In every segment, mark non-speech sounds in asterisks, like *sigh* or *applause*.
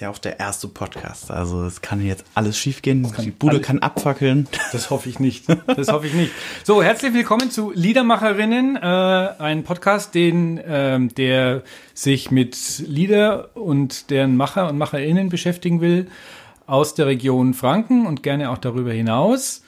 ist ja auch der erste Podcast. Also es kann jetzt alles schiefgehen. Die Bude alles. kann abfackeln. Das hoffe ich nicht. Das hoffe ich nicht. So, herzlich willkommen zu Liedermacherinnen, äh, ein Podcast, den, äh, der sich mit Lieder und deren Macher und Macherinnen beschäftigen will aus der Region Franken und gerne auch darüber hinaus.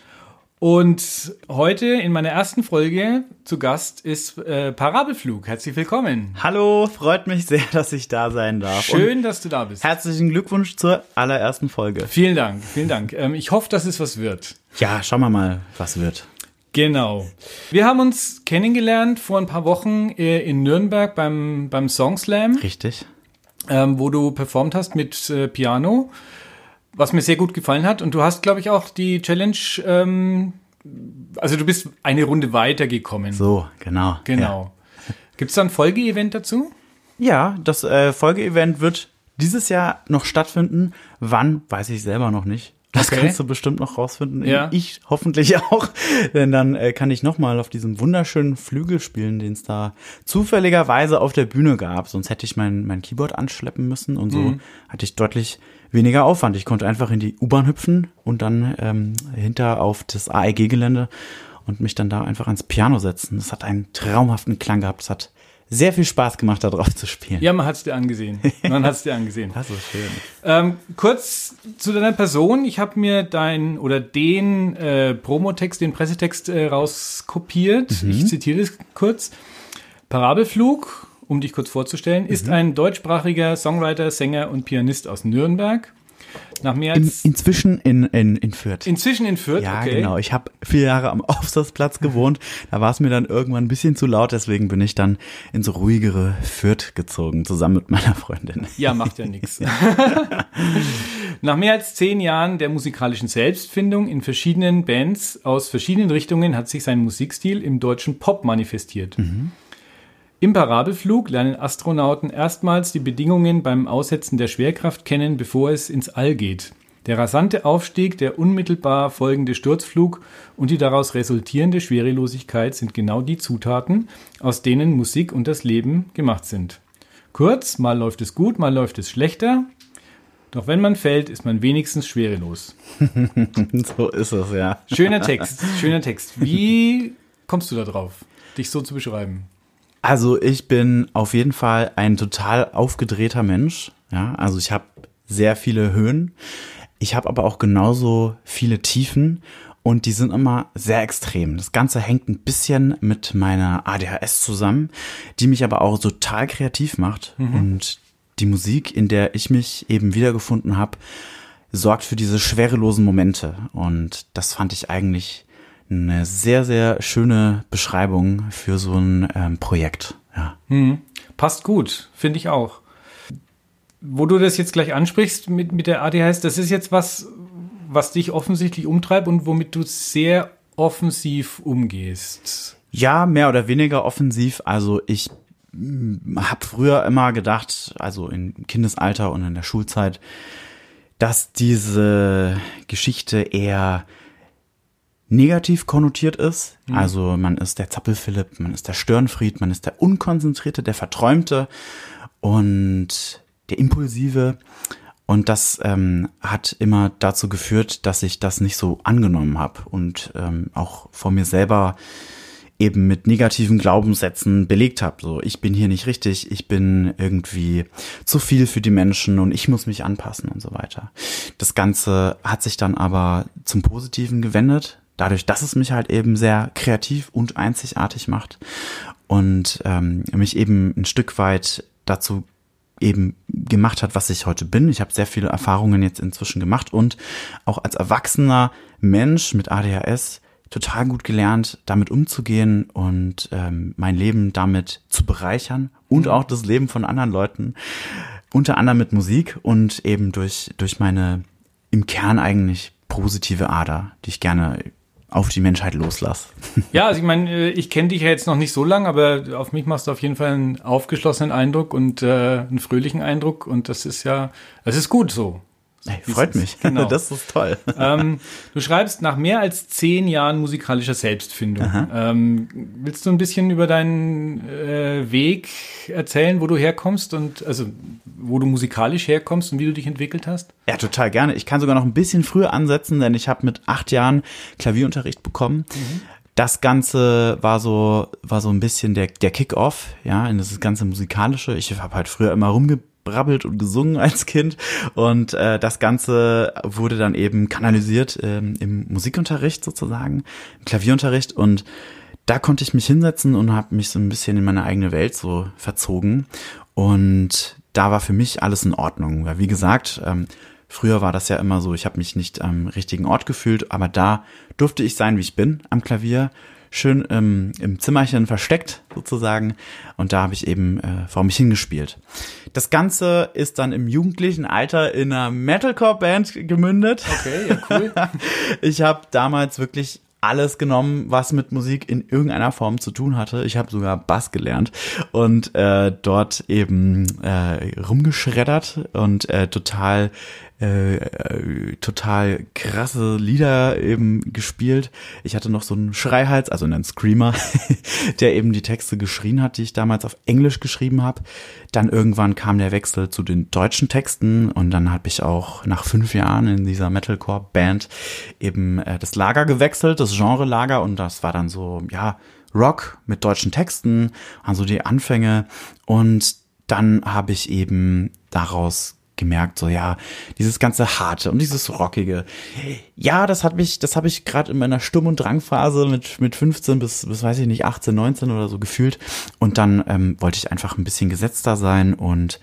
Und heute in meiner ersten Folge zu Gast ist äh, Parabelflug. Herzlich willkommen. Hallo, freut mich sehr, dass ich da sein darf. Schön, Und dass du da bist. Herzlichen Glückwunsch zur allerersten Folge. Vielen Dank, vielen Dank. Ähm, ich hoffe, dass es was wird. Ja, schauen wir mal, was wird. Genau. Wir haben uns kennengelernt vor ein paar Wochen äh, in Nürnberg beim, beim Song Slam. Richtig. Ähm, wo du performt hast mit äh, Piano was mir sehr gut gefallen hat. Und du hast, glaube ich, auch die Challenge, ähm, also du bist eine Runde weitergekommen. So, genau. Genau. Ja. *laughs* Gibt es da ein Folgeevent dazu? Ja, das äh, Folgeevent wird dieses Jahr noch stattfinden. Wann, weiß ich selber noch nicht. Das okay. kannst du bestimmt noch rausfinden. Ja. Ich hoffentlich *laughs* auch. Denn dann äh, kann ich nochmal auf diesem wunderschönen Flügel spielen, den es da zufälligerweise auf der Bühne gab. Sonst hätte ich mein, mein Keyboard anschleppen müssen und so mhm. hatte ich deutlich weniger Aufwand. Ich konnte einfach in die U-Bahn hüpfen und dann ähm, hinter auf das AEG-Gelände und mich dann da einfach ans Piano setzen. Das hat einen traumhaften Klang gehabt. Es hat sehr viel Spaß gemacht, da drauf zu spielen. Ja, man hat es dir angesehen. Man hat es dir angesehen. *laughs* das ist schön. Ähm, kurz zu deiner Person. Ich habe mir dein oder den äh, Promotext, den Pressetext äh, rauskopiert. Mhm. Ich zitiere das kurz. Parabelflug um dich kurz vorzustellen, ist mhm. ein deutschsprachiger Songwriter, Sänger und Pianist aus Nürnberg. Nach mehr als in, inzwischen in, in, in Fürth. Inzwischen in Fürth, ja, okay. genau. Ich habe vier Jahre am *laughs* Aufsatzplatz gewohnt. Da war es mir dann irgendwann ein bisschen zu laut, deswegen bin ich dann ins ruhigere Fürth gezogen, zusammen mit meiner Freundin. Ja, macht ja nichts. *laughs* *laughs* Nach mehr als zehn Jahren der musikalischen Selbstfindung in verschiedenen Bands aus verschiedenen Richtungen hat sich sein Musikstil im deutschen Pop manifestiert. Mhm. Im Parabelflug lernen Astronauten erstmals die Bedingungen beim Aussetzen der Schwerkraft kennen, bevor es ins All geht. Der rasante Aufstieg, der unmittelbar folgende Sturzflug und die daraus resultierende Schwerelosigkeit sind genau die Zutaten, aus denen Musik und das Leben gemacht sind. Kurz, mal läuft es gut, mal läuft es schlechter, doch wenn man fällt, ist man wenigstens schwerelos. *laughs* so ist es, ja. Schöner Text, *laughs* schöner Text. Wie kommst du da drauf, dich so zu beschreiben? Also ich bin auf jeden Fall ein total aufgedrehter Mensch. Ja, also ich habe sehr viele Höhen. Ich habe aber auch genauso viele Tiefen und die sind immer sehr extrem. Das Ganze hängt ein bisschen mit meiner ADHS zusammen, die mich aber auch total kreativ macht. Mhm. Und die Musik, in der ich mich eben wiedergefunden habe, sorgt für diese schwerelosen Momente. Und das fand ich eigentlich eine sehr, sehr schöne Beschreibung für so ein ähm, Projekt. Ja. Hm. Passt gut, finde ich auch. Wo du das jetzt gleich ansprichst mit, mit der ADHS, das ist jetzt was, was dich offensichtlich umtreibt und womit du sehr offensiv umgehst. Ja, mehr oder weniger offensiv. Also ich hm, habe früher immer gedacht, also im Kindesalter und in der Schulzeit, dass diese Geschichte eher negativ konnotiert ist. Mhm. Also man ist der Zappelphilipp, man ist der Störenfried, man ist der Unkonzentrierte, der Verträumte und der Impulsive. Und das ähm, hat immer dazu geführt, dass ich das nicht so angenommen habe und ähm, auch vor mir selber eben mit negativen Glaubenssätzen belegt habe. So, ich bin hier nicht richtig, ich bin irgendwie zu viel für die Menschen und ich muss mich anpassen und so weiter. Das Ganze hat sich dann aber zum Positiven gewendet dadurch, dass es mich halt eben sehr kreativ und einzigartig macht und ähm, mich eben ein Stück weit dazu eben gemacht hat, was ich heute bin. Ich habe sehr viele Erfahrungen jetzt inzwischen gemacht und auch als erwachsener Mensch mit ADHS total gut gelernt, damit umzugehen und ähm, mein Leben damit zu bereichern und auch das Leben von anderen Leuten, unter anderem mit Musik und eben durch, durch meine im Kern eigentlich positive Ader, die ich gerne auf die Menschheit loslass. *laughs* Ja, also ich meine, äh, ich kenne dich ja jetzt noch nicht so lange, aber auf mich machst du auf jeden Fall einen aufgeschlossenen Eindruck und äh, einen fröhlichen Eindruck und das ist ja, das ist gut so. Hey, freut mich. *laughs* Genau. Das ist toll. Ähm, du schreibst nach mehr als zehn Jahren musikalischer Selbstfindung. Ähm, willst du ein bisschen über deinen äh, Weg erzählen, wo du herkommst und also wo du musikalisch herkommst und wie du dich entwickelt hast? Ja, total gerne. Ich kann sogar noch ein bisschen früher ansetzen, denn ich habe mit acht Jahren Klavierunterricht bekommen. Das Ganze war so, war so ein bisschen der, der Kick-Off, ja, in das ganze Musikalische. Ich habe halt früher immer rumgebrabbelt und gesungen *laughs* als Kind. Und äh, das Ganze wurde dann eben kanalisiert ähm, im Musikunterricht sozusagen, im Klavierunterricht. Und da konnte ich mich hinsetzen und habe mich so ein bisschen in meine eigene Welt so verzogen. Und da war für mich alles in Ordnung, weil wie gesagt, ähm, Früher war das ja immer so, ich habe mich nicht am richtigen Ort gefühlt, aber da durfte ich sein, wie ich bin am Klavier, schön ähm, im Zimmerchen versteckt sozusagen und da habe ich eben äh, vor mich hingespielt. Das Ganze ist dann im jugendlichen Alter in einer Metalcore-Band gemündet. Okay, ja, cool. *laughs* Ich habe damals wirklich alles genommen, was mit Musik in irgendeiner Form zu tun hatte. Ich habe sogar Bass gelernt und äh, dort eben äh, rumgeschreddert und äh, total äh, äh, total krasse Lieder eben gespielt. Ich hatte noch so einen Schreihals, also einen Screamer, *laughs* der eben die Texte geschrien hat, die ich damals auf Englisch geschrieben habe. Dann irgendwann kam der Wechsel zu den deutschen Texten und dann habe ich auch nach fünf Jahren in dieser Metalcore-Band eben äh, das Lager gewechselt, das Genre-Lager und das war dann so, ja, Rock mit deutschen Texten, also die Anfänge und dann habe ich eben daraus gemerkt, so ja, dieses ganze harte und dieses rockige. Ja, das hat mich, das habe ich gerade in meiner Sturm- und Drangphase mit mit 15 bis bis weiß ich nicht 18, 19 oder so gefühlt und dann ähm, wollte ich einfach ein bisschen gesetzter sein und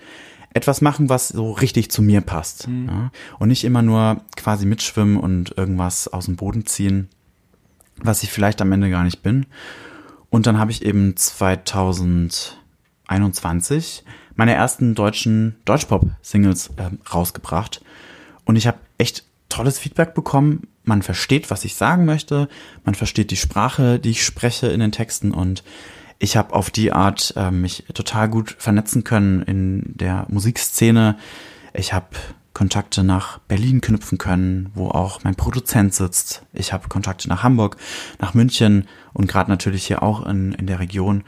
etwas machen, was so richtig zu mir passt Mhm. ja? und nicht immer nur quasi mitschwimmen und irgendwas aus dem Boden ziehen, was ich vielleicht am Ende gar nicht bin. Und dann habe ich eben 2021 meine ersten deutschen Deutschpop-Singles ähm, rausgebracht. Und ich habe echt tolles Feedback bekommen. Man versteht, was ich sagen möchte. Man versteht die Sprache, die ich spreche in den Texten. Und ich habe auf die Art äh, mich total gut vernetzen können in der Musikszene. Ich habe Kontakte nach Berlin knüpfen können, wo auch mein Produzent sitzt. Ich habe Kontakte nach Hamburg, nach München und gerade natürlich hier auch in, in der Region.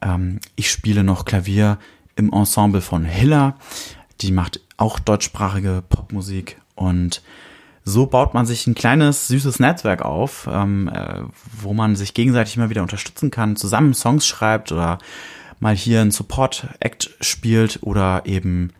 Ähm, ich spiele noch Klavier im Ensemble von Hiller. Die macht auch deutschsprachige Popmusik und so baut man sich ein kleines, süßes Netzwerk auf, ähm, äh, wo man sich gegenseitig immer wieder unterstützen kann, zusammen Songs schreibt oder mal hier ein Support-Act spielt oder eben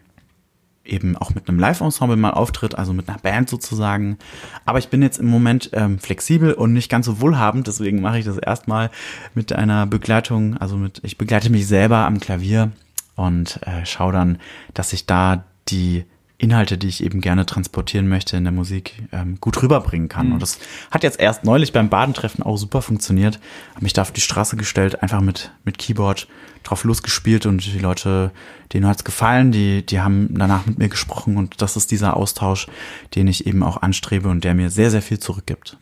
eben auch mit einem Live-Ensemble mal auftritt, also mit einer Band sozusagen. Aber ich bin jetzt im Moment ähm, flexibel und nicht ganz so wohlhabend, deswegen mache ich das erstmal mit einer Begleitung, also mit, ich begleite mich selber am Klavier und äh, schaue dann, dass ich da die Inhalte, die ich eben gerne transportieren möchte in der Musik, ähm, gut rüberbringen kann. Und das hat jetzt erst neulich beim Badentreffen auch super funktioniert. Habe mich da auf die Straße gestellt, einfach mit, mit Keyboard drauf losgespielt und die Leute, denen hat's gefallen, die, die haben danach mit mir gesprochen und das ist dieser Austausch, den ich eben auch anstrebe und der mir sehr, sehr viel zurückgibt.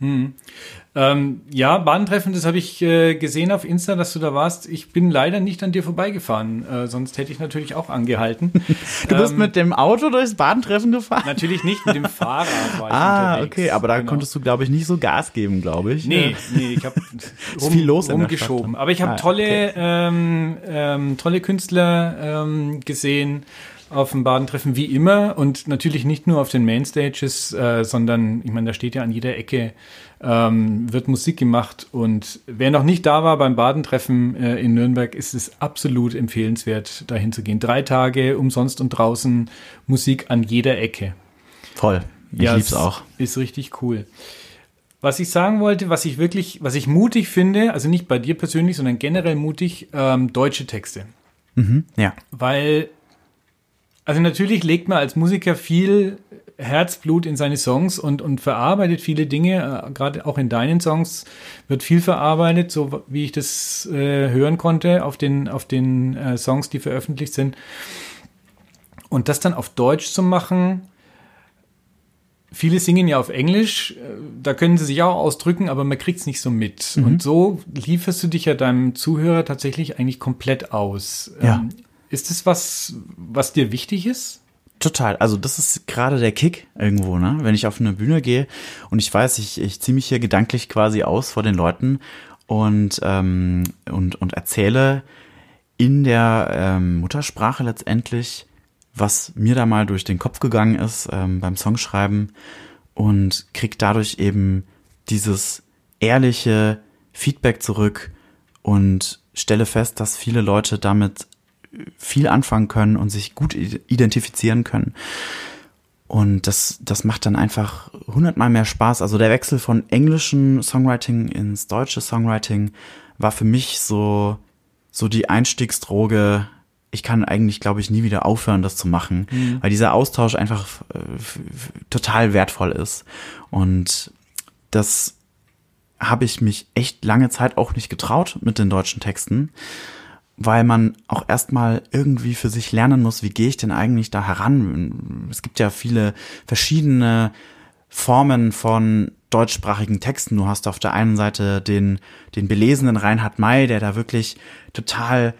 Ähm, ja, Bahntreffen, das habe ich äh, gesehen auf Insta, dass du da warst. Ich bin leider nicht an dir vorbeigefahren, äh, sonst hätte ich natürlich auch angehalten. *laughs* Du bist Ähm, mit dem Auto durchs Badentreffen gefahren? Natürlich nicht mit dem Fahrrad war ich *laughs* Ah, unterwegs. okay, aber da Genau. konntest du, glaube ich, nicht so Gas geben, glaube ich. Nee, nee, ich habe *laughs* viel los rumgeschoben. Aber ich habe Ah, tolle, ähm, ähm, tolle Künstler ähm, gesehen auf dem Badentreffen, wie immer. Und natürlich nicht nur auf den Mainstages, äh, sondern, ich meine, da steht ja an jeder Ecke, ähm, wird Musik gemacht. Und wer noch nicht da war beim Badentreffen äh, in Nürnberg, ist es absolut empfehlenswert, dahin zu gehen. Drei Tage umsonst und draußen Musik an jeder Ecke. Voll. Ich Ja, lieb's es auch. Ist richtig cool. Was ich sagen wollte, was ich wirklich, was ich mutig finde, also nicht bei dir persönlich, sondern generell mutig, ähm, deutsche Texte. Ja. Weil, also natürlich legt man als Musiker viel Herzblut in seine Songs und, und verarbeitet viele Dinge, äh, gerade auch in deinen Songs wird viel verarbeitet, so wie ich das äh, hören konnte auf den, auf den äh, Songs, die veröffentlicht sind. Und das dann auf Deutsch zu machen, viele singen ja auf Englisch, äh, da können sie sich auch ausdrücken, aber man kriegt es nicht so mit. Und so lieferst du dich ja deinem Zuhörer tatsächlich eigentlich komplett aus. Ja. Ähm, ist das was, was dir wichtig ist? Total. Also das ist gerade der Kick irgendwo, ne? Wenn ich auf eine Bühne gehe und ich weiß, ich, ich ziehe mich hier gedanklich quasi aus vor den Leuten und, ähm, und, und erzähle in der ähm, Muttersprache letztendlich, was mir da mal durch den Kopf gegangen ist ähm, beim Songschreiben und krieg dadurch eben dieses ehrliche Feedback zurück und stelle fest, dass viele Leute damit viel anfangen können und sich gut identifizieren können. Und das, das macht dann einfach hundertmal mehr Spaß. Also der Wechsel von englischen Songwriting ins deutsche Songwriting war für mich so, so die Einstiegsdroge. Ich kann eigentlich, glaube ich, nie wieder aufhören, das zu machen, mhm. weil dieser Austausch einfach äh, total wertvoll ist. Und das habe ich mich echt lange Zeit auch nicht getraut mit den deutschen Texten weil man auch erstmal irgendwie für sich lernen muss, wie gehe ich denn eigentlich da heran? Es gibt ja viele verschiedene Formen von deutschsprachigen Texten. Du hast auf der einen Seite den, den belesenen Reinhard May, der da wirklich total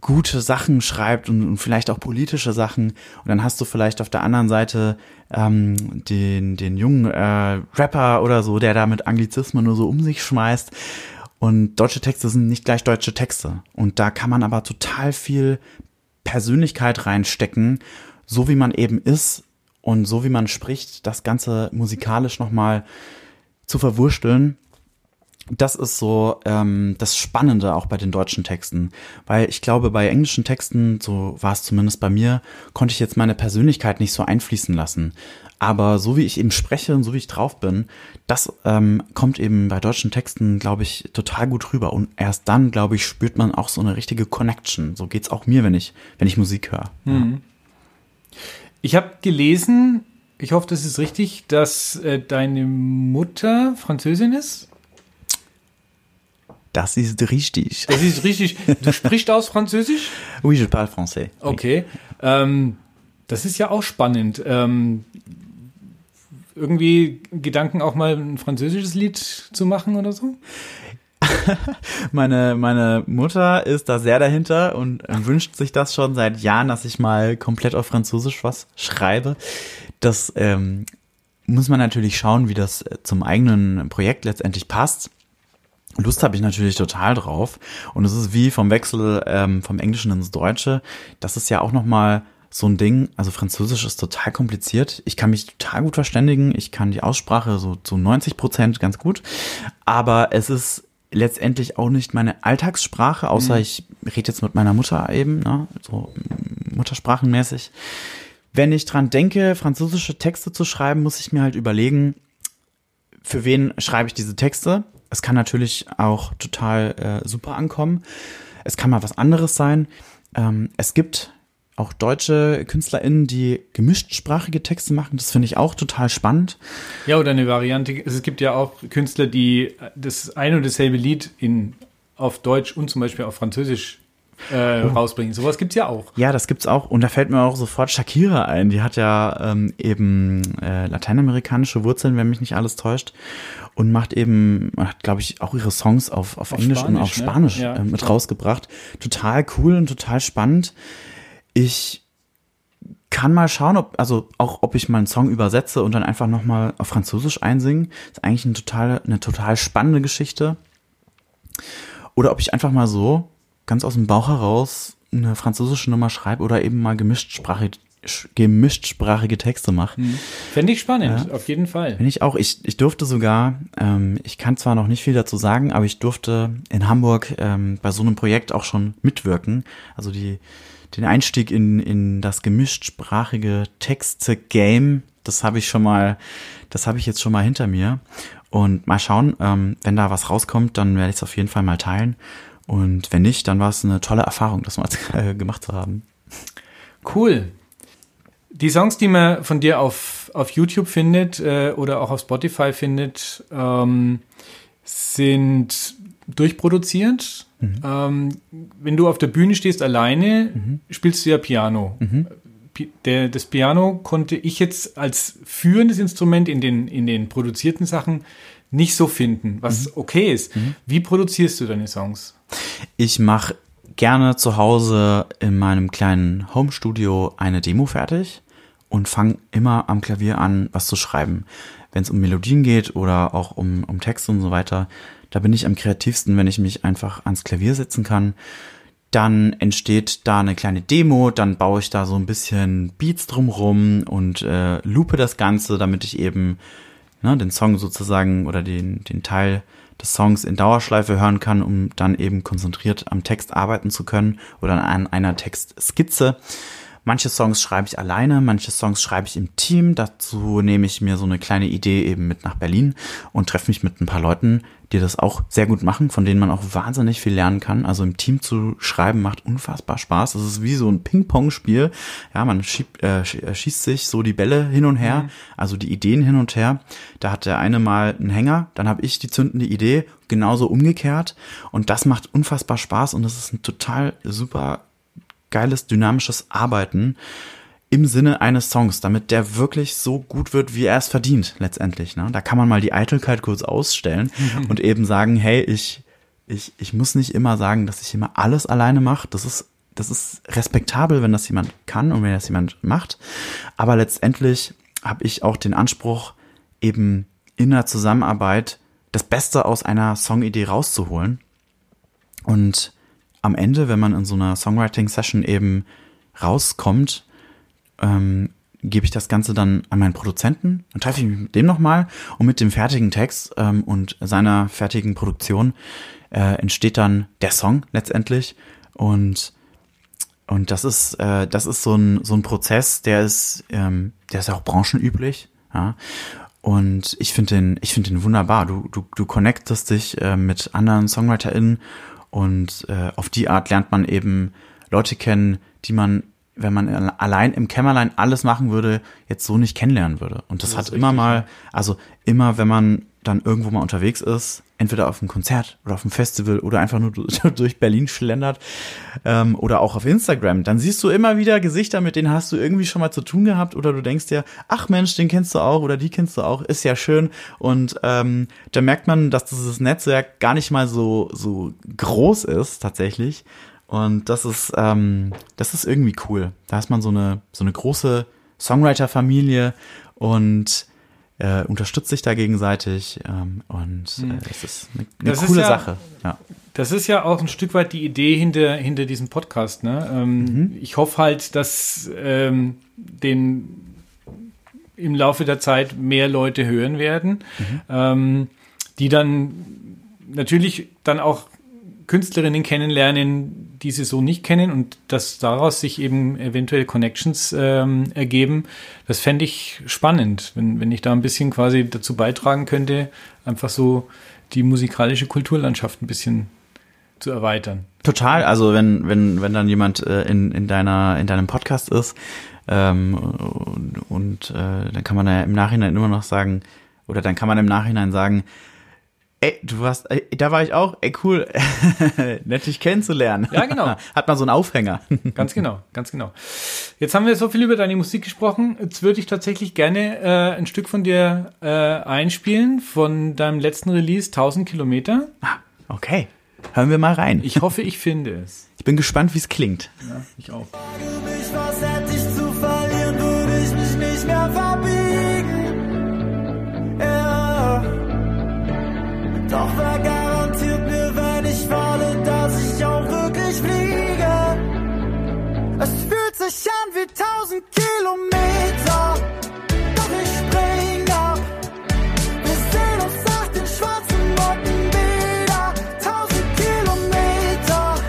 gute Sachen schreibt und, und, vielleicht auch politische Sachen. Und dann hast du vielleicht auf der anderen Seite ähm, den, den jungen äh, Rapper oder so, der da mit Anglizismen nur so um sich schmeißt. Und deutsche Texte sind nicht gleich deutsche Texte. Und da kann man aber total viel Persönlichkeit reinstecken, so wie man eben ist und so wie man spricht, das Ganze musikalisch nochmal zu verwursteln. Das ist so ähm, das Spannende auch bei den deutschen Texten, weil ich glaube, bei englischen Texten, so war es zumindest bei mir, konnte ich jetzt meine Persönlichkeit nicht so einfließen lassen. Aber so wie ich eben spreche und so wie ich drauf bin, das ähm, kommt eben bei deutschen Texten, glaube ich, total gut rüber. Und erst dann, glaube ich, spürt man auch so eine richtige Connection. So geht's auch mir, wenn ich, wenn ich Musik höre. Mhm. Ich habe gelesen, ich hoffe, das ist richtig, dass äh, deine Mutter Französin ist. Das ist richtig. Das ist richtig. Du sprichst aus Französisch? Oui, je parle français. Okay. Ähm, das ist ja auch spannend. Ähm, irgendwie Gedanken, auch mal ein französisches Lied zu machen oder so? *laughs* meine, meine Mutter ist da sehr dahinter und wünscht sich das schon seit Jahren, dass ich mal komplett auf Französisch was schreibe. Das ähm, muss man natürlich schauen, wie das äh, zum eigenen Projekt letztendlich passt. Lust habe ich natürlich total drauf. Und es ist wie vom Wechsel ähm, vom Englischen ins Deutsche. Das ist ja auch noch mal so ein Ding. Also Französisch ist total kompliziert. Ich kann mich total gut verständigen. Ich kann die Aussprache so zu 90 Prozent ganz gut. Aber es ist letztendlich auch nicht meine Alltagssprache, außer mhm. ich rede jetzt mit meiner Mutter eben, ne, so muttersprachenmäßig. Wenn ich dran denke, französische Texte zu schreiben, muss ich mir halt überlegen, für wen schreibe ich diese Texte. Es kann natürlich auch total äh, super ankommen. Es kann mal was anderes sein. Ähm, es gibt auch deutsche KünstlerInnen, die gemischtsprachige Texte machen. Das finde ich auch total spannend. Ja, oder eine Variante. Es gibt ja auch Künstler, die das ein und dasselbe Lied in, auf Deutsch und zum Beispiel auf Französisch äh, oh. rausbringen. Sowas gibt's ja auch. Ja, das gibt's auch. Und da fällt mir auch sofort Shakira ein. Die hat ja ähm, eben äh, lateinamerikanische Wurzeln, wenn mich nicht alles täuscht. Und macht eben, hat, glaube ich, auch ihre Songs auf, auf, auf Englisch Spanisch, und auf Spanisch ne? ja. äh, mit rausgebracht. Total cool und total spannend. Ich kann mal schauen, ob, also auch, ob ich mal einen Song übersetze und dann einfach nochmal auf Französisch einsingen. ist eigentlich eine total, eine total spannende Geschichte. Oder ob ich einfach mal so ganz aus dem Bauch heraus eine französische Nummer schreibe oder eben mal gemischtsprachig, gemischtsprachige Texte mache. Hm. Fände ich spannend, ja. auf jeden Fall. Finde ich auch. Ich, ich durfte sogar, ähm, ich kann zwar noch nicht viel dazu sagen, aber ich durfte in Hamburg ähm, bei so einem Projekt auch schon mitwirken. Also die den Einstieg in, in das gemischtsprachige Texte-Game, das habe ich schon mal, das habe ich jetzt schon mal hinter mir. Und mal schauen, ähm, wenn da was rauskommt, dann werde ich es auf jeden Fall mal teilen. Und wenn nicht, dann war es eine tolle Erfahrung, das mal *laughs* äh, gemacht zu haben. Cool. Die Songs, die man von dir auf, auf YouTube findet äh, oder auch auf Spotify findet, ähm, sind durchproduziert. Mhm. Ähm, wenn du auf der Bühne stehst alleine, mhm. spielst du ja Piano. Mhm. Der, das Piano konnte ich jetzt als führendes Instrument in den, in den produzierten Sachen nicht so finden, was mhm. okay ist. Mhm. Wie produzierst du deine Songs? Ich mache gerne zu Hause in meinem kleinen Home-Studio eine Demo fertig und fange immer am Klavier an, was zu schreiben. Wenn es um Melodien geht oder auch um, um Texte und so weiter, da bin ich am kreativsten, wenn ich mich einfach ans Klavier setzen kann. Dann entsteht da eine kleine Demo, dann baue ich da so ein bisschen Beats drumrum und äh, loope das Ganze, damit ich eben ne, den Song sozusagen oder den, den Teil des Songs in Dauerschleife hören kann, um dann eben konzentriert am Text arbeiten zu können oder an einer Textskizze. Manche Songs schreibe ich alleine, manche Songs schreibe ich im Team. Dazu nehme ich mir so eine kleine Idee eben mit nach Berlin und treffe mich mit ein paar Leuten, die das auch sehr gut machen, von denen man auch wahnsinnig viel lernen kann. Also im Team zu schreiben macht unfassbar Spaß. Das ist wie so ein Ping-Pong-Spiel. Ja, man schiebt, äh, äh schießt sich so die Bälle hin und her, mhm. also die Ideen hin und her. Da hat der eine mal einen Hänger, dann habe ich die zündende Idee, genauso umgekehrt. Und das macht unfassbar Spaß und das ist ein total super geiles, dynamisches Arbeiten im Sinne eines Songs, damit der wirklich so gut wird, wie er es verdient, letztendlich. Ne? Da kann man mal die Eitelkeit kurz ausstellen *laughs* und eben sagen, hey, ich, ich, ich muss nicht immer sagen, dass ich immer alles alleine mache. Das ist, das ist respektabel, wenn das jemand kann und wenn das jemand macht. Aber letztendlich habe ich auch den Anspruch, eben in der Zusammenarbeit das Beste aus einer Songidee rauszuholen. Und am Ende, wenn man in so einer Songwriting-Session eben rauskommt, ähm, gebe ich das Ganze dann an meinen Produzenten, dann treffe ich mich mit dem nochmal und mit dem fertigen Text ähm, und seiner fertigen Produktion äh, entsteht dann der Song letztendlich und und das ist äh, das ist so ein so ein Prozess, der ist ähm, der ist auch branchenüblich, ja. Und ich finde den ich finde den wunderbar. Du du du connectest dich äh, mit anderen SongwriterInnen und äh, auf die Art lernt man eben Leute kennen, die man, wenn man allein im Kämmerlein alles machen würde, jetzt so nicht kennenlernen würde. Und das, das hat immer mal, also immer, wenn man dann irgendwo mal unterwegs ist, entweder auf einem Konzert oder auf einem Festival oder einfach nur *laughs* durch Berlin schlendert ähm, oder auch auf Instagram, dann siehst du immer wieder Gesichter, mit denen hast du irgendwie schon mal zu tun gehabt oder du denkst dir, ach Mensch, den kennst du auch oder die kennst du auch, ist ja schön und ähm, da merkt man, dass dieses Netzwerk gar nicht mal so so groß ist tatsächlich und das ist ähm, das ist irgendwie cool. Da ist man so eine so eine große Songwriter-Familie und äh, unterstützt sich da gegenseitig ähm, und äh, hm. es ist eine, eine coole ja, Sache. Ja. Das ist ja auch ein Stück weit die Idee hinter, hinter diesem Podcast. Ne? Ähm, mhm. Ich hoffe halt, dass ähm, den im Laufe der Zeit mehr Leute hören werden, mhm. ähm, die dann natürlich dann auch Künstlerinnen kennenlernen, die sie so nicht kennen und dass daraus sich eben eventuell Connections ähm, ergeben. Das fände ich spannend, wenn, wenn ich da ein bisschen quasi dazu beitragen könnte, einfach so die musikalische Kulturlandschaft ein bisschen zu erweitern. Total, also wenn, wenn, wenn dann jemand äh, in, in, deiner, in deinem Podcast ist ähm, und, und äh, dann kann man ja im Nachhinein immer noch sagen, oder dann kann man im Nachhinein sagen, Ey, du warst, ey, da war ich auch, ey, cool, *laughs* nett dich kennenzulernen. Ja, genau. *laughs* Hat man so einen Aufhänger. *laughs* ganz genau, ganz genau. Jetzt haben wir so viel über deine Musik gesprochen. Jetzt würde ich tatsächlich gerne äh, ein Stück von dir äh, einspielen, von deinem letzten Release, 1000 Kilometer. Ah, okay. Hören wir mal rein. Ich hoffe, ich finde es. Ich bin gespannt, wie es klingt. Ja, ich auch. Kilometer. Doch ich spring ab. Wir sehen uns nach den schwarzen Motten wieder. Tausend Kilometer.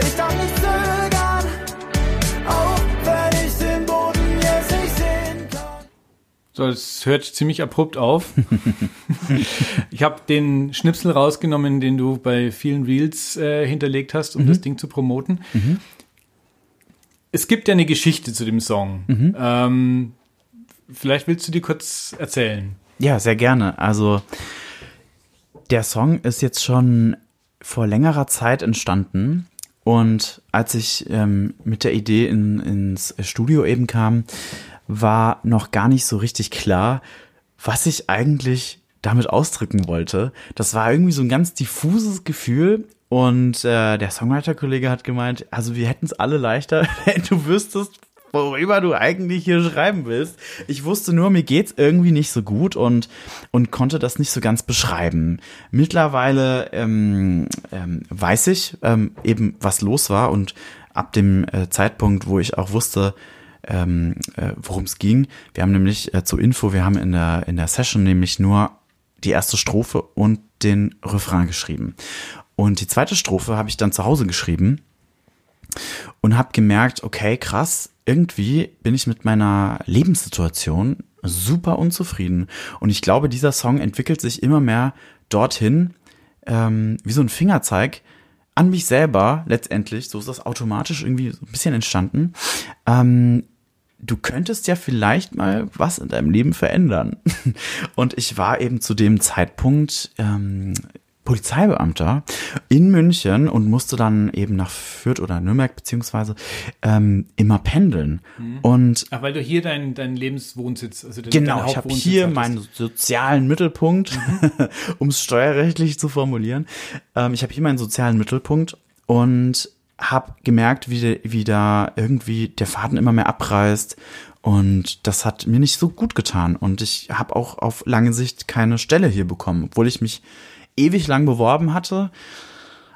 Ich darf nicht zögern. Auch wenn ich den Boden jetzt nicht sehen kann. So, es hört ziemlich abrupt auf. *laughs* ich habe den Schnipsel rausgenommen, den du bei vielen Reels äh, hinterlegt hast, um mhm. das Ding zu promoten. Mhm. Es gibt ja eine Geschichte zu dem Song. Mhm. Ähm, vielleicht willst du die kurz erzählen. Ja, sehr gerne. Also der Song ist jetzt schon vor längerer Zeit entstanden. Und als ich ähm, mit der Idee in, ins Studio eben kam, war noch gar nicht so richtig klar, was ich eigentlich damit ausdrücken wollte. Das war irgendwie so ein ganz diffuses Gefühl. Und äh, der Songwriter-Kollege hat gemeint, also wir hätten es alle leichter, *laughs* wenn du wüsstest, worüber du eigentlich hier schreiben willst. Ich wusste nur, mir geht's irgendwie nicht so gut und, und konnte das nicht so ganz beschreiben. Mittlerweile ähm, ähm, weiß ich ähm, eben, was los war und ab dem äh, Zeitpunkt, wo ich auch wusste, ähm, äh, worum es ging. Wir haben nämlich äh, zur Info, wir haben in der, in der Session nämlich nur die erste Strophe und den Refrain geschrieben. Und die zweite Strophe habe ich dann zu Hause geschrieben und habe gemerkt, okay, krass, irgendwie bin ich mit meiner Lebenssituation super unzufrieden. Und ich glaube, dieser Song entwickelt sich immer mehr dorthin, ähm, wie so ein Fingerzeig an mich selber letztendlich. So ist das automatisch irgendwie so ein bisschen entstanden. Ähm, du könntest ja vielleicht mal was in deinem Leben verändern. *laughs* Und ich war eben zu dem Zeitpunkt ähm, Polizeibeamter in München und musste dann eben nach Fürth oder Nürnberg beziehungsweise ähm, immer pendeln. Mhm. Und Ach, weil du hier deinen dein Lebenswohnsitz, also genau, ich habe hier hattest. meinen sozialen Mittelpunkt, mhm. *laughs* um es steuerrechtlich zu formulieren. Ähm, ich habe hier meinen sozialen Mittelpunkt und habe gemerkt, wie, wie da irgendwie der Faden immer mehr abreißt und das hat mir nicht so gut getan. Und ich habe auch auf lange Sicht keine Stelle hier bekommen, obwohl ich mich ewig lang beworben hatte.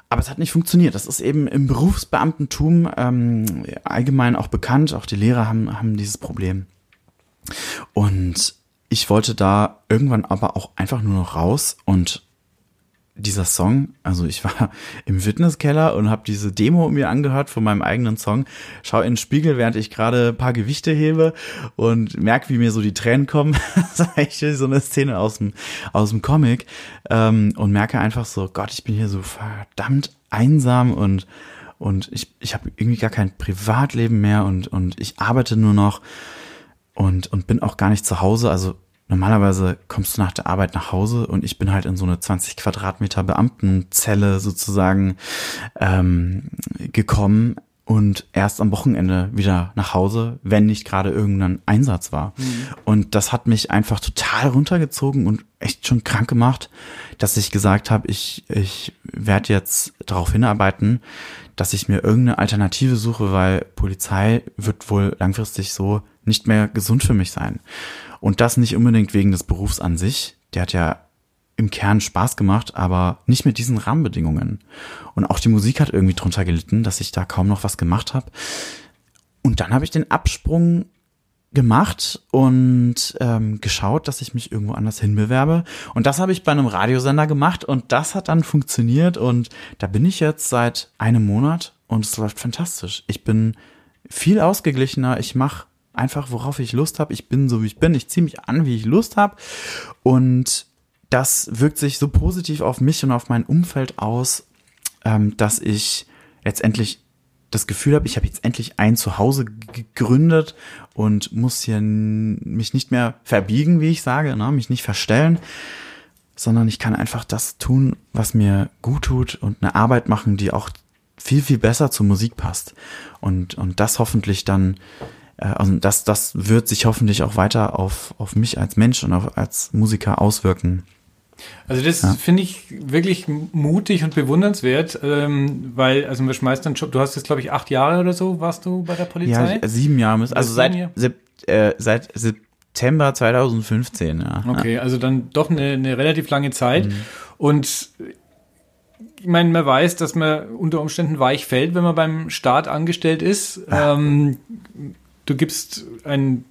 Aber es hat nicht funktioniert. Das ist eben im Berufsbeamtentum ähm, allgemein auch bekannt. Auch die Lehrer haben, haben dieses Problem. Und ich wollte da irgendwann aber auch einfach nur noch raus und dieser Song, also ich war *laughs* im Fitnesskeller und habe diese Demo mir angehört von meinem eigenen Song, schau in den Spiegel, während ich gerade paar Gewichte hebe und merk, wie mir so die Tränen kommen. *laughs* das ist so eine Szene aus dem, aus dem Comic ähm, und merke einfach so, Gott, ich bin hier so verdammt einsam und und ich, ich habe irgendwie gar kein Privatleben mehr und, und ich arbeite nur noch und, und bin auch gar nicht zu Hause. Also normalerweise kommst du nach der Arbeit nach Hause und ich bin halt in so eine 20 Quadratmeter Beamtenzelle sozusagen ähm, gekommen und erst am Wochenende wieder nach Hause, wenn nicht gerade irgendein Einsatz war. Mhm. Und das hat mich einfach total runtergezogen und echt schon krank gemacht, dass ich gesagt habe, ich, ich werde jetzt darauf hinarbeiten, dass ich mir irgendeine Alternative suche, weil Polizei wird wohl langfristig so nicht mehr gesund für mich sein. Und das nicht unbedingt wegen des Berufs an sich. Der hat ja im Kern Spaß gemacht, aber nicht mit diesen Rahmenbedingungen. Und auch die Musik hat irgendwie drunter gelitten, dass ich da kaum noch was gemacht habe. Und dann habe ich den Absprung gemacht und ähm, geschaut, dass ich mich irgendwo anders hinbewerbe. Und das habe ich bei einem Radiosender gemacht und das hat dann funktioniert und da bin ich jetzt seit einem Monat und es läuft fantastisch. Ich bin viel ausgeglichener, ich mache einfach, worauf ich Lust habe. Ich bin so, wie ich bin. Ich ziehe mich an, wie ich Lust habe. Und das wirkt sich so positiv auf mich und auf mein Umfeld aus, ähm, dass ich letztendlich das Gefühl habe, ich habe jetzt endlich ein Zuhause gegründet und muss hier mich nicht mehr verbiegen, wie ich sage, ne? mich nicht verstellen, sondern ich kann einfach das tun, was mir gut tut und eine Arbeit machen, die auch viel, viel besser zur Musik passt. Und, und das hoffentlich dann also das, das wird sich hoffentlich auch weiter auf, auf mich als Mensch und auch als Musiker auswirken. Also das ja. finde ich wirklich mutig und bewundernswert, ähm, weil, also man schmeißt einen Job, du hast jetzt glaube ich acht Jahre oder so, warst du bei der Polizei? Ja, sieben Jahre, also, also seit, Sep äh, seit September 2015, ja. Okay, also dann doch eine, eine relativ lange Zeit mhm. und ich meine, man weiß, dass man unter Umständen weich fällt, wenn man beim Staat angestellt ist. Ähm, du gibst ein,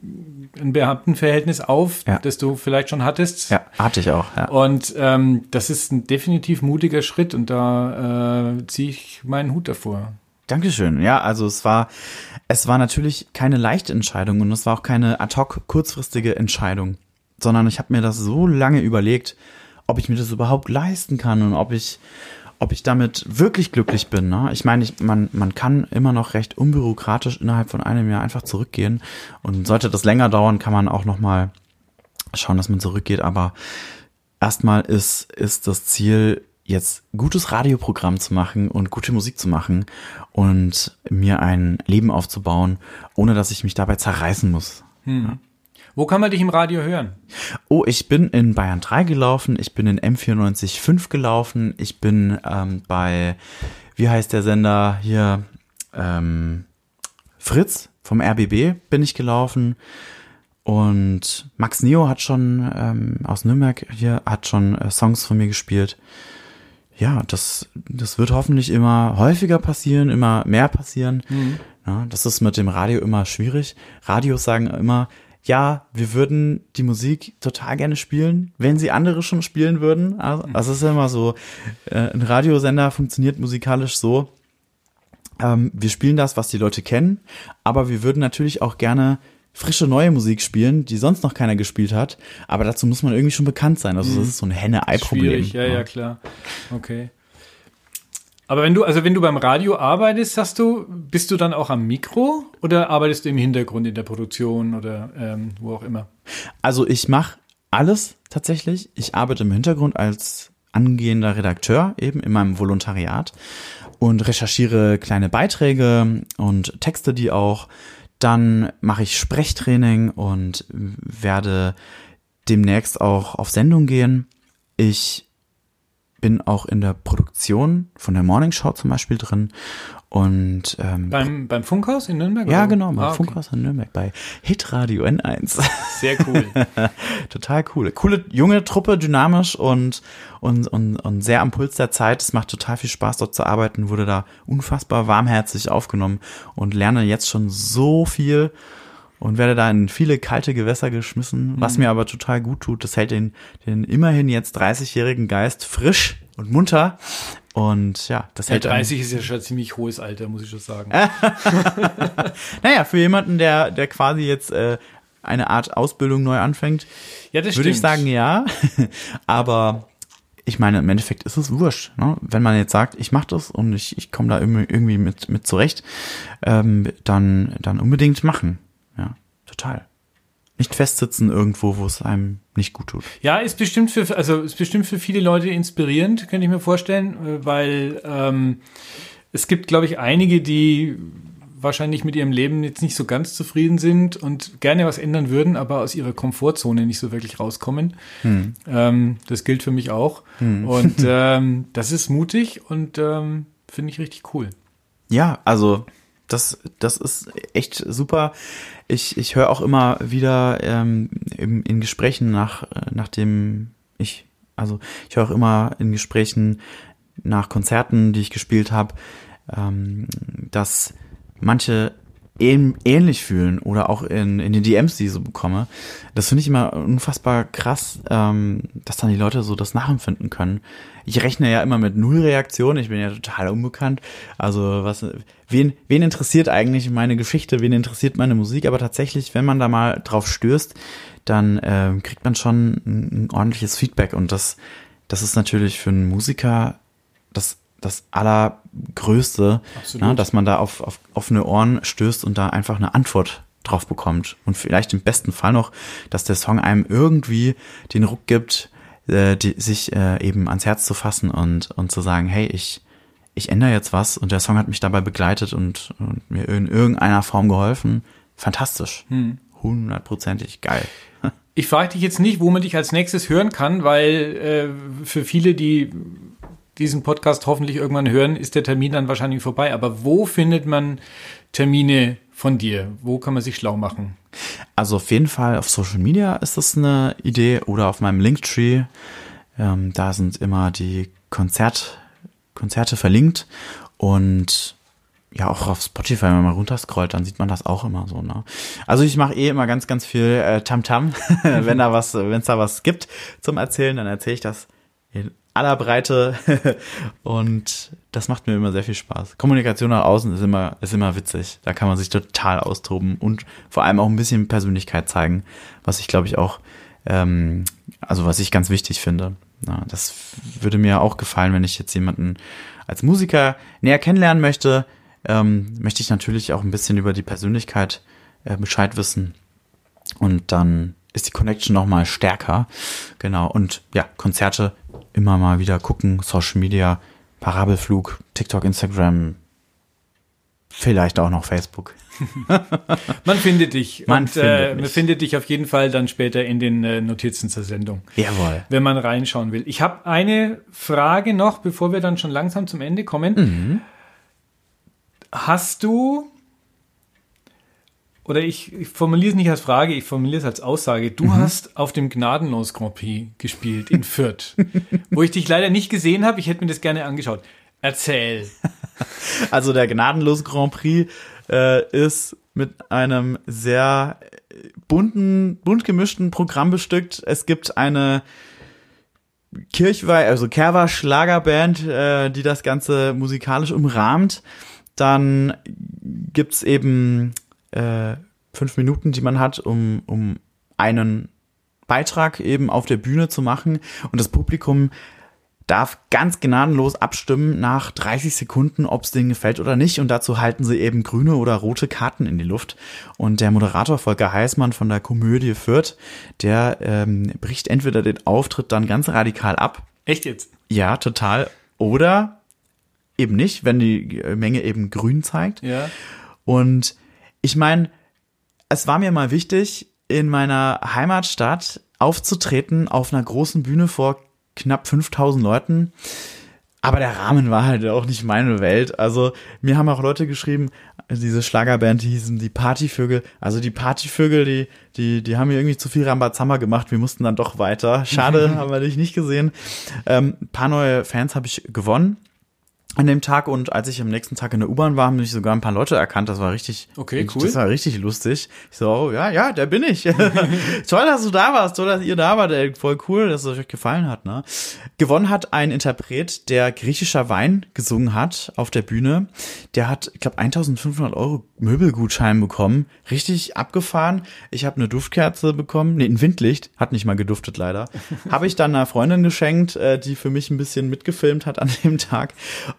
ein Beamtenverhältnis auf, ja. das du vielleicht schon hattest. Ja, hatte ich auch. Ja. Und ähm, das ist ein definitiv mutiger Schritt und da äh, ziehe ich meinen Hut davor. Dankeschön. Ja, also es war, es war natürlich keine leichte Entscheidung und es war auch keine ad hoc kurzfristige Entscheidung, sondern ich habe mir das so lange überlegt, ob ich mir das überhaupt leisten kann und ob ich, ob ich damit wirklich glücklich bin. Ne? Ich meine, ich, man, man kann immer noch recht unbürokratisch innerhalb von einem Jahr einfach zurückgehen. Und sollte das länger dauern, kann man auch noch mal schauen, dass man zurückgeht. Aber erstmal ist, ist das Ziel, jetzt gutes Radioprogramm zu machen und gute Musik zu machen und mir ein Leben aufzubauen, ohne dass ich mich dabei zerreißen muss. Hm. Ja. Wo kann man dich im Radio hören? Oh, ich bin in Bayern 3 gelaufen, ich bin in M94.5 gelaufen, ich bin ähm, bei, wie heißt der Sender hier, ähm, Fritz vom RBB bin ich gelaufen. Und Max Neo hat schon ähm, aus Nürnberg hier, hat schon äh, Songs von mir gespielt. Ja, das, das wird hoffentlich immer häufiger passieren, immer mehr passieren. Ja, das ist mit dem Radio immer schwierig. Radios sagen immer, ja, wir würden die Musik total gerne spielen, wenn sie andere schon spielen würden. Also, also es ist immer so, äh, ein Radiosender funktioniert musikalisch so, ähm, wir spielen das, was die Leute kennen, aber wir würden natürlich auch gerne frische neue Musik spielen, die sonst noch keiner gespielt hat. Aber dazu muss man irgendwie schon bekannt sein. Also das ist so ein Henne-Ei-Problem. Schwierig, ja, ja, klar. Okay. Aber wenn du, also wenn du beim Radio arbeitest, sagst du, bist du dann auch am Mikro oder arbeitest du im Hintergrund in der Produktion oder ähm, wo auch immer? Also ich mache alles tatsächlich. Ich arbeite im Hintergrund als angehender Redakteur eben in meinem Volontariat und recherchiere kleine Beiträge und Texte, die auch. Dann mache ich Sprechtraining und werde demnächst auch auf Sendung gehen. Ich bin auch in der Produktion von der Morning Show zum Beispiel drin und ähm, Beim, beim Funkhaus in Nürnberg? ja oder? genau, beim Ah, okay. Funkhaus in Nürnberg bei Hitradio N1. Sehr cool. *laughs* total cool. Coole junge Truppe, dynamisch und, und, und, und sehr am Puls der Zeit. Es macht total viel Spaß, dort zu arbeiten. Wurde da unfassbar warmherzig aufgenommen und lerne jetzt schon so viel und werde da in viele kalte Gewässer geschmissen, was mir aber total gut tut. Das hält den, den immerhin jetzt 30-jährigen Geist frisch und munter. Und ja, das Ja, hält einen- 30 ist ja schon ein ziemlich hohes Alter, muss ich schon sagen. *laughs* Naja, für jemanden, der, der quasi jetzt äh, eine Art Ausbildung neu anfängt, Ja, das würde ich stimmt. sagen, ja. *laughs* Aber ich meine, im Endeffekt ist es wurscht. Ne? Wenn man jetzt sagt, ich mache das und ich, ich komme da irgendwie, irgendwie mit, mit zurecht, ähm, dann, dann unbedingt machen. Total. Nicht festsitzen irgendwo, wo es einem nicht gut tut. Ja, ist bestimmt für, also ist bestimmt für viele Leute inspirierend, könnte ich mir vorstellen, äh, weil ähm, es gibt, glaube ich, einige, die wahrscheinlich mit ihrem Leben jetzt nicht so ganz zufrieden sind und gerne was ändern würden, aber aus ihrer Komfortzone nicht so wirklich rauskommen. Ähm, das gilt für mich auch. *laughs* Und ähm, das ist mutig und ähm, finde ich richtig cool. Ja, also das, das ist echt super. Ich, ich höre auch immer wieder ähm, im, in Gesprächen nach, äh, nachdem ich, also ich höre auch immer in Gesprächen nach Konzerten, die ich gespielt habe, ähm, dass manche ähnlich fühlen oder auch in, in den DMs, die ich so bekomme. Das finde ich immer unfassbar krass, ähm, dass dann die Leute so das nachempfinden können. Ich rechne ja immer mit null Reaktion, ich bin ja total unbekannt. Also was, wen, wen interessiert eigentlich meine Geschichte, wen interessiert meine Musik? Aber tatsächlich, wenn man da mal drauf stößt, dann ähm, kriegt man schon ein, ein ordentliches Feedback und das, das ist natürlich für einen Musiker das, das allergrößte, na, dass man da auf, auf offene Ohren stößt und da einfach eine Antwort drauf bekommt. Und vielleicht im besten Fall noch, dass der Song einem irgendwie den Ruck gibt, äh, die, sich äh, eben ans Herz zu fassen und, und zu sagen, hey, ich, ich ändere jetzt was und der Song hat mich dabei begleitet und, und mir in irgendeiner Form geholfen. Fantastisch. Hundertprozentig geil. Ich frage dich jetzt nicht, wo man dich als nächstes hören kann, weil äh, für viele, die diesen Podcast hoffentlich irgendwann hören, ist der Termin dann wahrscheinlich vorbei. Aber wo findet man Termine von dir? Wo kann man sich schlau machen? Also auf jeden Fall auf Social Media ist das eine Idee oder auf meinem Linktree. Ähm, da sind immer die Konzert, Konzerte verlinkt und ja auch auf Spotify, wenn man mal runterscrollt, dann sieht man das auch immer so. Ne? Also ich mache eh immer ganz, ganz viel äh, Tamtam, *laughs* wenn da was, wenn es da was gibt zum Erzählen, dann erzähle ich das aller Breite *laughs* und das macht mir immer sehr viel Spaß. Kommunikation nach außen ist immer, ist immer witzig. Da kann man sich total austoben und vor allem auch ein bisschen Persönlichkeit zeigen, was ich glaube ich auch, ähm, also was ich ganz wichtig finde. Na, das würde mir auch gefallen, wenn ich jetzt jemanden als Musiker näher kennenlernen möchte, ähm, möchte ich natürlich auch ein bisschen über die Persönlichkeit äh, Bescheid wissen. Und dann ist die Connection noch mal stärker. Genau. Und ja, Konzerte immer mal wieder gucken, Social Media, Parabelflug, TikTok, Instagram, vielleicht auch noch Facebook. *laughs* Man findet dich. Man und, findet äh, man mich. findet dich auf jeden Fall dann später in den äh, Notizen zur Sendung, Jawohl. wenn man reinschauen will. Ich habe eine Frage noch, bevor wir dann schon langsam zum Ende kommen. Mhm. Hast du oder ich, ich formuliere es nicht als Frage, ich formuliere es als Aussage. Du hast auf dem Gnadenlos Grand Prix gespielt in Fürth, *laughs* wo ich dich leider nicht gesehen habe. Ich hätte mir das gerne angeschaut. Erzähl. *laughs* Also der gnadenlose Grand Prix äh, ist mit einem sehr äh, bunten, bunt gemischten Programm bestückt. Es gibt eine Kirchweih, also Kerwa Schlagerband, äh, die das Ganze musikalisch umrahmt. Dann gibt's eben äh, fünf Minuten, die man hat, um, um einen Beitrag eben auf der Bühne zu machen. Und das Publikum darf ganz gnadenlos abstimmen nach 30 Sekunden, ob es denen gefällt oder nicht. Und dazu halten sie eben grüne oder rote Karten in die Luft. Und der Moderator Volker Heißmann von der Komödie Fürth, der ähm, bricht entweder den Auftritt dann ganz radikal ab. Echt jetzt? Ja, total. Oder eben nicht, wenn die Menge eben grün zeigt. Ja. Und ich meine, es war mir mal wichtig, in meiner Heimatstadt aufzutreten auf einer großen Bühne vor knapp 5000 Leuten. Aber der Rahmen war halt auch nicht meine Welt. Also mir haben auch Leute geschrieben, diese Schlagerband, die hießen die Partyvögel. Also die Partyvögel, die, die, die haben mir irgendwie zu viel Rambazamba gemacht. Wir mussten dann doch weiter. Schade, *laughs* haben wir dich nicht gesehen. Ähm, ein paar neue Fans habe ich gewonnen an dem Tag und als ich am nächsten Tag in der U-Bahn war, haben mich sogar ein paar Leute erkannt. Das war richtig, Okay, cool. Das war richtig lustig. Ich so, oh, ja, ja, der bin ich. *laughs* toll, dass du da warst, toll, dass ihr da wart. Ey, voll cool, dass es euch gefallen hat. Ne? Gewonnen hat ein Interpret, der griechischer Wein gesungen hat auf der Bühne. Der hat, ich glaube, 1500 Euro Möbelgutschein bekommen. Richtig abgefahren. Ich habe eine Duftkerze bekommen. Nee, ein Windlicht. Hat nicht mal geduftet, leider. *laughs* habe ich dann einer Freundin geschenkt, äh, die für mich ein bisschen mitgefilmt hat an dem Tag.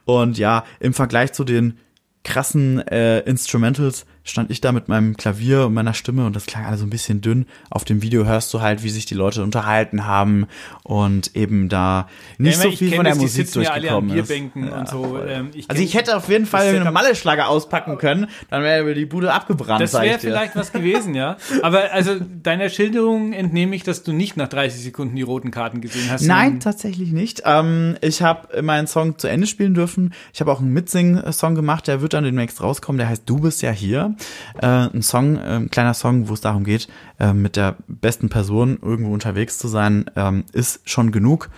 Und ja, im Vergleich zu den krassen äh, Instrumentals stand ich da mit meinem Klavier und meiner Stimme und das klang alles so ein bisschen dünn. Auf dem Video hörst du halt, wie sich die Leute unterhalten haben und eben da nicht Ja, so viel von der das, Musik sitzen ja durchgekommen ist. Und so. Ähm, ich Also ich hätte auf jeden Fall eine Setup- Malle-Schlager auspacken können, dann wäre die Bude abgebrannt, Das wäre vielleicht was gewesen, ja. Aber also deiner Schilderung entnehme ich, dass du nicht nach 30 Sekunden die roten Karten gesehen hast. Nein, tatsächlich nicht. Ähm, ich habe meinen Song zu Ende spielen dürfen. Ich habe auch einen Mitsing-Song gemacht, der wird dann demnächst rauskommen. Der heißt Du bist ja hier. Äh, ein Song, äh, ein kleiner Song, wo es darum geht, äh, mit der besten Person irgendwo unterwegs zu sein, ähm, ist schon genug.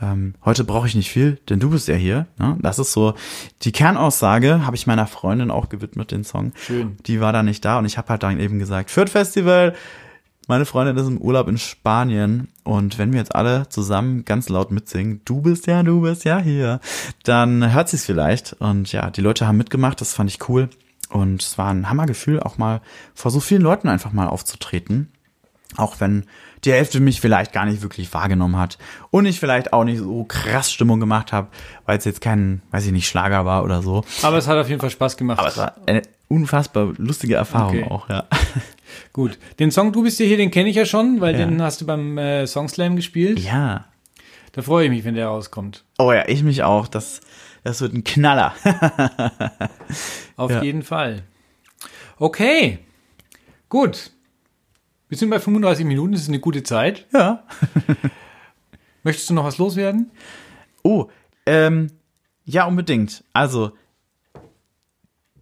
Ähm, heute brauche ich nicht viel, denn du bist ja hier. Ne? Das ist so die Kernaussage, habe ich meiner Freundin auch gewidmet, den Song. Schön. Die war da nicht da und ich habe halt dann eben gesagt, Fürth Festival, meine Freundin ist im Urlaub in Spanien und wenn wir jetzt alle zusammen ganz laut mitsingen, du bist ja, du bist ja hier, dann hört sie es vielleicht. Und ja, die Leute haben mitgemacht, das fand ich cool. Und es war ein Hammergefühl, auch mal vor so vielen Leuten einfach mal aufzutreten. Auch wenn die Hälfte mich vielleicht gar nicht wirklich wahrgenommen hat und ich vielleicht auch nicht so krass Stimmung gemacht habe, weil es jetzt kein, weiß ich nicht, Schlager war oder so. Aber es hat auf jeden Fall Spaß gemacht. Aber es war eine unfassbar lustige Erfahrung Okay. auch, ja. *laughs* Gut. Den Song Du bist ja hier, den kenne ich ja schon, weil Ja. den hast du beim äh, Songslam gespielt. Ja. Da freue ich mich, wenn der rauskommt. Oh ja, ich mich auch. Das, das wird ein Knaller. *laughs* Auf Ja. jeden Fall. Okay. Gut. Wir sind bei 35 Minuten, das ist eine gute Zeit. Ja. *laughs* Möchtest du noch was loswerden? Oh, ähm, ja, unbedingt. Also,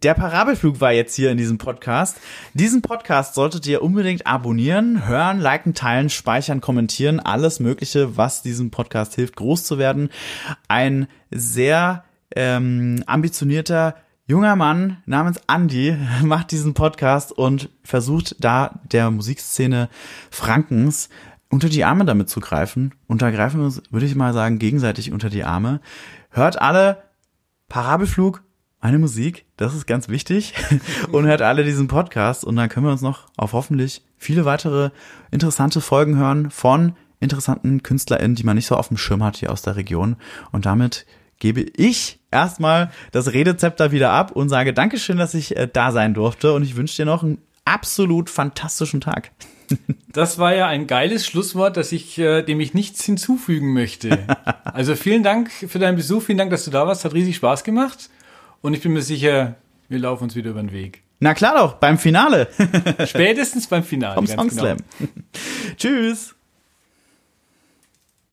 der Parabelflug war jetzt hier in diesem Podcast. Diesen Podcast solltet ihr unbedingt abonnieren, hören, liken, teilen, speichern, kommentieren, alles Mögliche, was diesem Podcast hilft, groß zu werden. Ein sehr ähm, ambitionierter junger Mann namens Andy *laughs* macht diesen Podcast und versucht da der Musikszene Frankens unter die Arme damit zu greifen. Und da greifen wir uns, würde ich mal sagen, gegenseitig unter die Arme. Hört alle Parabelflug, meine Musik, das ist ganz wichtig. *laughs* Und hört alle diesen Podcast und dann können wir uns noch auf hoffentlich viele weitere interessante Folgen hören von interessanten KünstlerInnen, die man nicht so auf dem Schirm hat hier aus der Region. Und damit gebe ich erstmal das Redezepter wieder ab und sage Dankeschön, dass ich äh, da sein durfte und ich wünsche dir noch einen absolut fantastischen Tag. *laughs* Das war ja ein geiles Schlusswort, dass ich, äh, dem ich nichts hinzufügen möchte. *laughs* Also vielen Dank für deinen Besuch, vielen Dank, dass du da warst, hat riesig Spaß gemacht und ich bin mir sicher, wir laufen uns wieder über den Weg. Na klar doch, beim Finale *laughs* Spätestens beim Finale. vom ganz genau. Songslam. Tschüss.